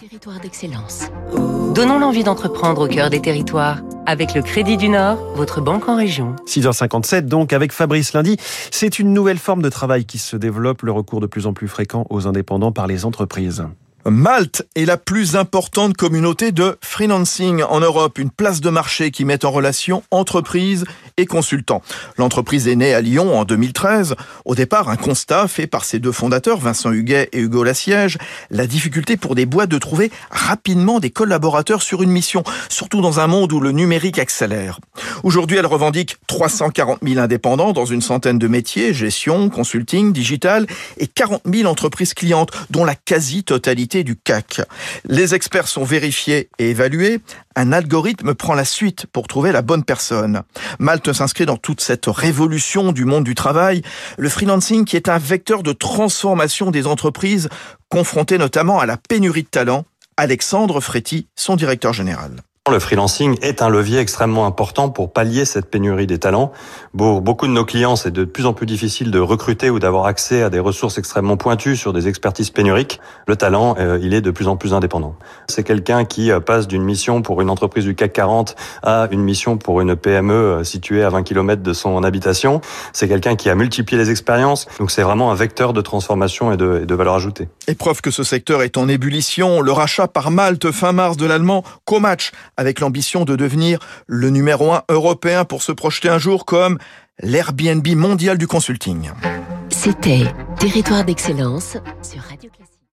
Territoire d'excellence. Donnons l'envie d'entreprendre au cœur des territoires. Avec le Crédit du Nord, votre banque en région. 6h57 donc avec Fabrice Lundi. C'est une nouvelle forme de travail qui se développe, le recours de plus en plus fréquent aux indépendants par les entreprises. Malte est la plus importante communauté de freelancing en Europe, une place de marché qui met en relation entreprises et consultants. L'entreprise est née à Lyon en 2013. Au départ, un constat fait par ses deux fondateurs, Vincent Huguet et Hugo Lassiège, la difficulté pour des boîtes de trouver rapidement des collaborateurs sur une mission, surtout dans un monde où le numérique accélère. Aujourd'hui, elle revendique 340 000 indépendants dans une centaine de métiers, gestion, consulting, digital, et 40 000 entreprises clientes, dont la quasi-totalité du CAC. Les experts sont vérifiés et évalués. Un algorithme prend la suite pour trouver la bonne personne. Malte s'inscrit dans toute cette révolution du monde du travail. Le freelancing qui est un vecteur de transformation des entreprises confrontées notamment à la pénurie de talents. Alexandre Fréty, son directeur général. Le freelancing est un levier extrêmement important pour pallier cette pénurie des talents. Pour beaucoup de nos clients, c'est de plus en plus difficile de recruter ou d'avoir accès à des ressources extrêmement pointues sur des expertises pénuriques. Le talent, euh, il est de plus en plus indépendant. C'est quelqu'un qui euh, passe d'une mission pour une entreprise du CAC 40 à une mission pour une PME euh, située à 20 km de son habitation. C'est quelqu'un qui a multiplié les expériences. Donc c'est vraiment un vecteur de transformation et de, valeur ajoutée. Et preuve que ce secteur est en ébullition, le rachat par Malte fin mars de l'allemand Comatch avec l'ambition de devenir le numéro un européen pour se projeter un jour comme l'Airbnb mondial du consulting. C'était Territoire d'excellence sur Radio